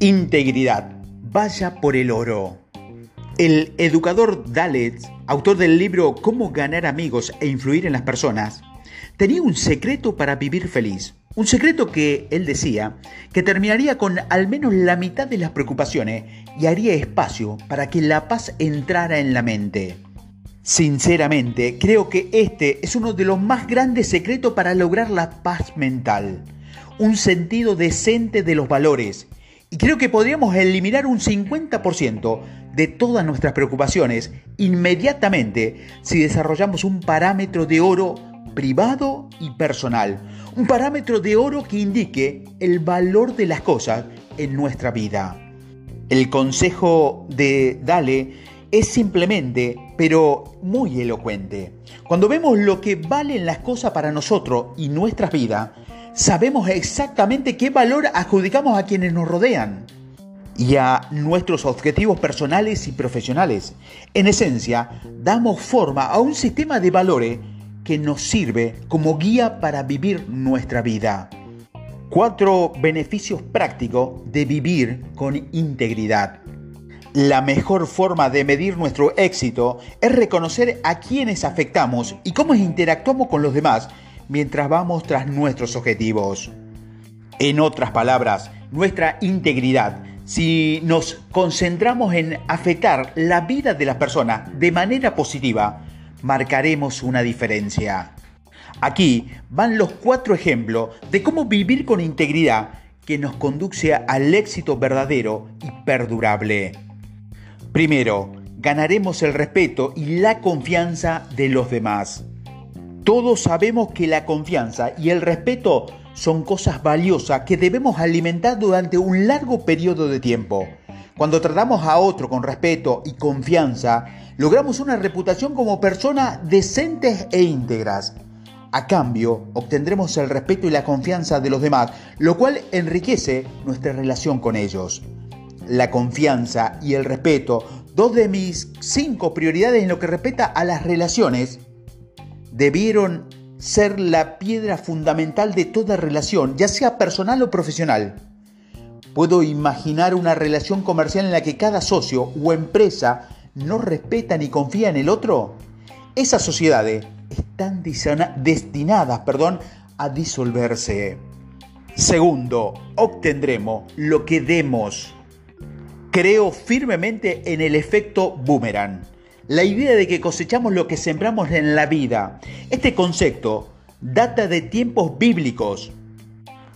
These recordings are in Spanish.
Integridad. Vaya por el oro. El educador Dalet, autor del libro Cómo ganar amigos e influir en las personas, tenía un secreto para vivir feliz. Un secreto que él decía que terminaría con al menos la mitad de las preocupaciones y haría espacio para que la paz entrara en la mente. Sinceramente, creo que este es uno de los más grandes secretos para lograr la paz mental. Un sentido decente de los valores y creo que podríamos eliminar un 50% de todas nuestras preocupaciones inmediatamente si desarrollamos un parámetro de oro privado y personal. Un parámetro de oro que indique el valor de las cosas en nuestra vida. El consejo de Dale es simplemente, pero muy elocuente. Cuando vemos lo que valen las cosas para nosotros y nuestras vidas, sabemos exactamente qué valor adjudicamos a quienes nos rodean y a nuestros objetivos personales y profesionales. En esencia, damos forma a un sistema de valores que nos sirve como guía para vivir nuestra vida. Cuatro beneficios prácticos de vivir con integridad. La mejor forma de medir nuestro éxito es reconocer a quienes afectamos y cómo interactuamos con los demás mientras vamos tras nuestros objetivos. En otras palabras, nuestra integridad, si nos concentramos en afectar la vida de las personas de manera positiva, marcaremos una diferencia. Aquí van los cuatro ejemplos de cómo vivir con integridad que nos conduce al éxito verdadero y perdurable. Primero, ganaremos el respeto y la confianza de los demás. Todos sabemos que la confianza y el respeto son cosas valiosas que debemos alimentar durante un largo periodo de tiempo. Cuando tratamos a otro con respeto y confianza, logramos una reputación como personas decentes e íntegras. A cambio, obtendremos el respeto y la confianza de los demás, lo cual enriquece nuestra relación con ellos. La confianza y el respeto, dos de mis cinco prioridades en lo que respecta a las relaciones, debieron ser la piedra fundamental de toda relación, ya sea personal o profesional. Puedo imaginar una relación comercial en la que cada socio o empresa no respeta ni confía en el otro. Esas sociedades están destinadas perdón, a disolverse. Segundo, obtendremos lo que demos. Creo firmemente en el efecto boomerang la idea de que cosechamos lo que sembramos en la vida. Este concepto data de tiempos bíblicos.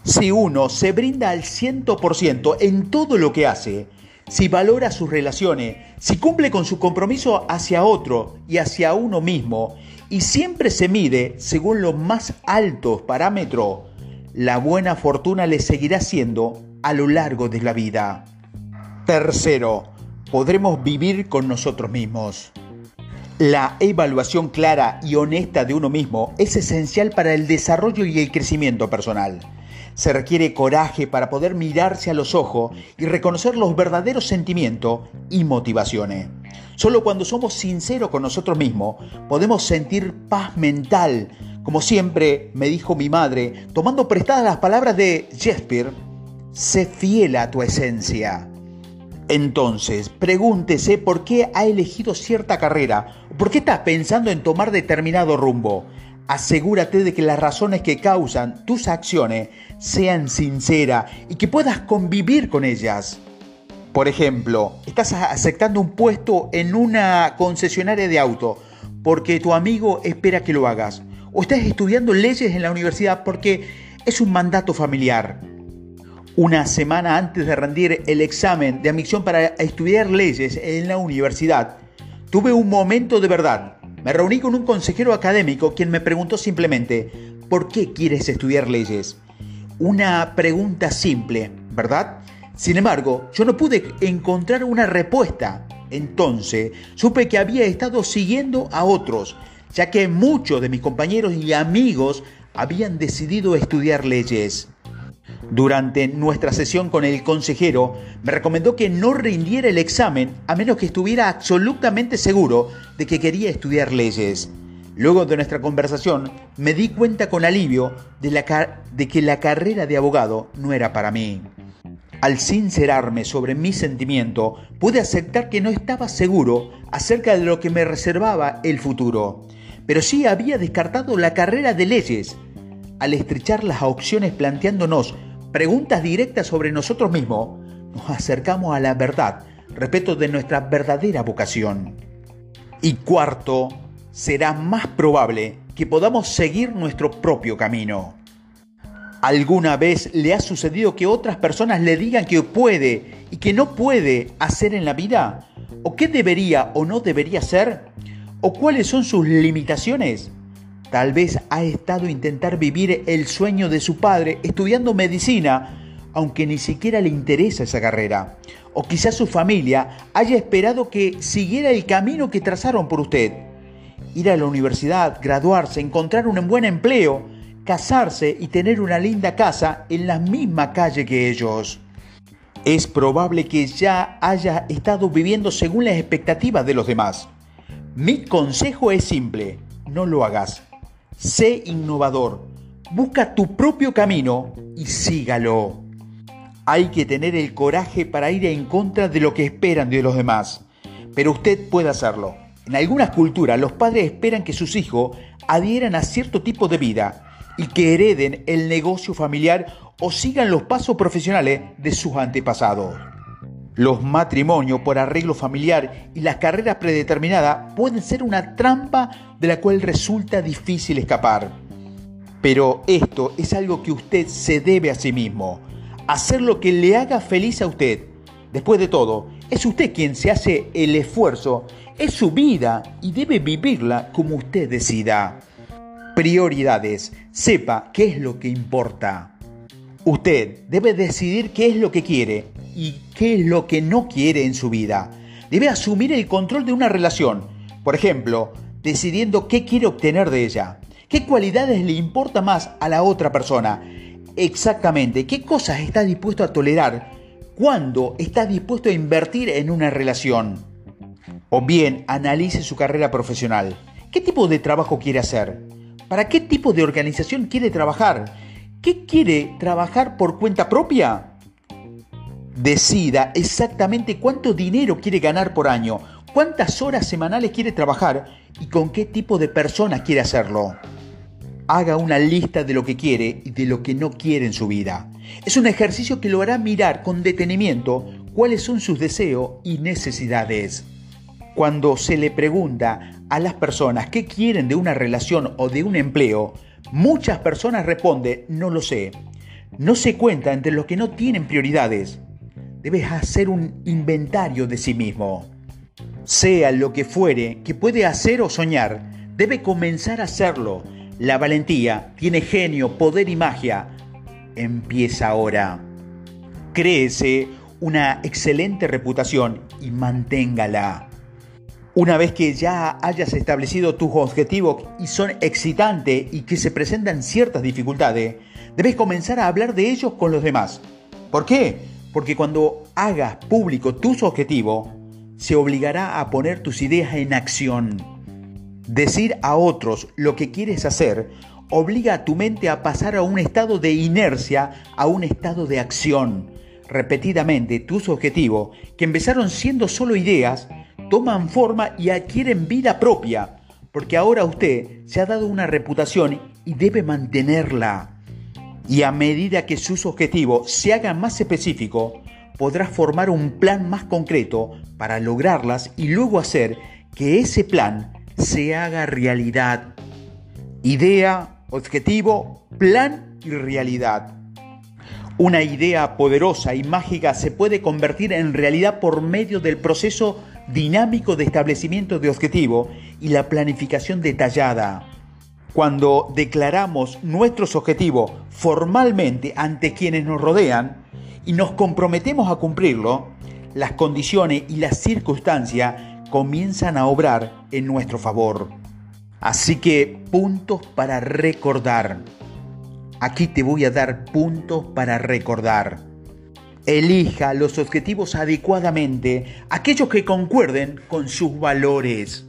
Si uno se brinda al 100% en todo lo que hace, si valora sus relaciones, si cumple con su compromiso hacia otro y hacia uno mismo, y siempre se mide según los más altos parámetros, la buena fortuna le seguirá siendo a lo largo de la vida. Tercero, podremos vivir con nosotros mismos. La evaluación clara y honesta de uno mismo es esencial para el desarrollo y el crecimiento personal. Se requiere coraje para poder mirarse a los ojos y reconocer los verdaderos sentimientos y motivaciones. Solo cuando somos sinceros con nosotros mismos podemos sentir paz mental. Como siempre me dijo mi madre, tomando prestadas las palabras de Shakespeare, sé fiel a tu esencia. Entonces, pregúntese por qué ha elegido cierta carrera, por qué está pensando en tomar determinado rumbo. Asegúrate de que las razones que causan tus acciones sean sinceras y que puedas convivir con ellas. Por ejemplo, estás aceptando un puesto en una concesionaria de auto porque tu amigo espera que lo hagas. O estás estudiando leyes en la universidad porque es un mandato familiar una semana antes de rendir el examen de admisión para estudiar leyes en la universidad, tuve un momento de verdad. Me reuní con un consejero académico quien me preguntó simplemente, ¿por qué quieres estudiar leyes? Una pregunta simple, ¿verdad? Sin embargo, yo no pude encontrar una respuesta. Entonces, supe que había estado siguiendo a otros, ya que muchos de mis compañeros y amigos habían decidido estudiar leyes. Durante nuestra sesión con el consejero, me recomendó que no rindiera el examen a menos que estuviera absolutamente seguro de que quería estudiar leyes. Luego de nuestra conversación, me di cuenta con alivio de, que la carrera de abogado no era para mí. Al sincerarme sobre mi sentimiento, pude aceptar que no estaba seguro acerca de lo que me reservaba el futuro, pero sí había descartado la carrera de leyes. Al estrechar las opciones planteándonos preguntas directas sobre nosotros mismos, nos acercamos a la verdad respecto de nuestra verdadera vocación. Y cuarto, será más probable que podamos seguir nuestro propio camino. ¿Alguna vez le ha sucedido que otras personas le digan que puede y que no puede hacer en la vida? ¿O qué debería o no debería hacer? ¿O cuáles son sus limitaciones? Tal vez ha estado intentar vivir el sueño de su padre estudiando medicina, aunque ni siquiera le interesa esa carrera. O quizás su familia haya esperado que siguiera el camino que trazaron por usted. Ir a la universidad, graduarse, encontrar un buen empleo, casarse y tener una linda casa en la misma calle que ellos. Es probable que ya haya estado viviendo según las expectativas de los demás. Mi consejo es simple, no lo hagas. Sé innovador, busca tu propio camino y sígalo. Hay que tener el coraje para ir en contra de lo que esperan de los demás, pero usted puede hacerlo. En algunas culturas los padres esperan que sus hijos adhieran a cierto tipo de vida y que hereden el negocio familiar o sigan los pasos profesionales de sus antepasados. Los matrimonios por arreglo familiar y las carreras predeterminadas pueden ser una trampa de la cual resulta difícil escapar. Pero esto es algo que usted se debe a sí mismo. Hacer lo que le haga feliz a usted. Después de todo, es usted quien se hace el esfuerzo. Es su vida y debe vivirla como usted decida. Prioridades. Sepa qué es lo que importa. Usted debe decidir qué es lo que quiere y qué es lo que no quiere en su vida. Debe asumir el control de una relación. Por ejemplo, decidiendo qué quiere obtener de ella. ¿Qué cualidades le importa más a la otra persona? Exactamente, qué cosas está dispuesto a tolerar. ¿Cuándo está dispuesto a invertir en una relación? O bien, analice su carrera profesional. ¿Qué tipo de trabajo quiere hacer? ¿Para qué tipo de organización quiere trabajar? ¿Qué quiere trabajar por cuenta propia? Decida exactamente cuánto dinero quiere ganar por año, cuántas horas semanales quiere trabajar y con qué tipo de personas quiere hacerlo. Haga una lista de lo que quiere y de lo que no quiere en su vida. Es un ejercicio que lo hará mirar con detenimiento cuáles son sus deseos y necesidades. Cuando se le pregunta a las personas qué quieren de una relación o de un empleo, muchas personas responden, no lo sé. No se cuenta entre los que no tienen prioridades. Debes hacer un inventario de sí mismo. Sea lo que fuere que puede hacer o soñar, debe comenzar a hacerlo. La valentía tiene genio, poder y magia. Empieza ahora. Créese una excelente reputación y manténgala. Una vez que ya hayas establecido tus objetivos y son excitantes y que se presentan ciertas dificultades, debes comenzar a hablar de ellos con los demás. ¿Por qué? Porque cuando hagas público tus objetivos, se obligará a poner tus ideas en acción. Decir a otros lo que quieres hacer obliga a tu mente a pasar a un estado de inercia a un estado de acción. Repetidamente tus objetivos, que empezaron siendo solo ideas, toman forma y adquieren vida propia, porque ahora usted se ha dado una reputación y debe mantenerla. Y a medida que sus objetivos se hagan más específicos, podrá formar un plan más concreto para lograrlas y luego hacer que ese plan se haga realidad. Idea, objetivo, plan y realidad. Una idea poderosa y mágica se puede convertir en realidad por medio del proceso dinámico de establecimiento de objetivo y la planificación detallada. Cuando declaramos nuestros objetivos formalmente ante quienes nos rodean y nos comprometemos a cumplirlo, las condiciones y las circunstancias comienzan a obrar en nuestro favor. Así que puntos para recordar. Aquí te voy a dar puntos para recordar. Elija los objetivos adecuadamente, aquellos que concuerden con sus valores.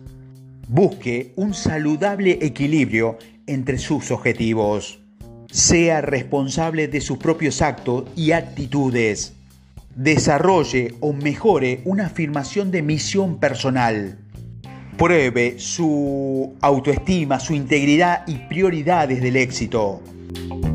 Busque un saludable equilibrio entre sus objetivos. Sea responsable de sus propios actos y actitudes. desarrolle o mejore una afirmación de misión personal. Pruebe su autoestima, su integridad y prioridades del éxito. you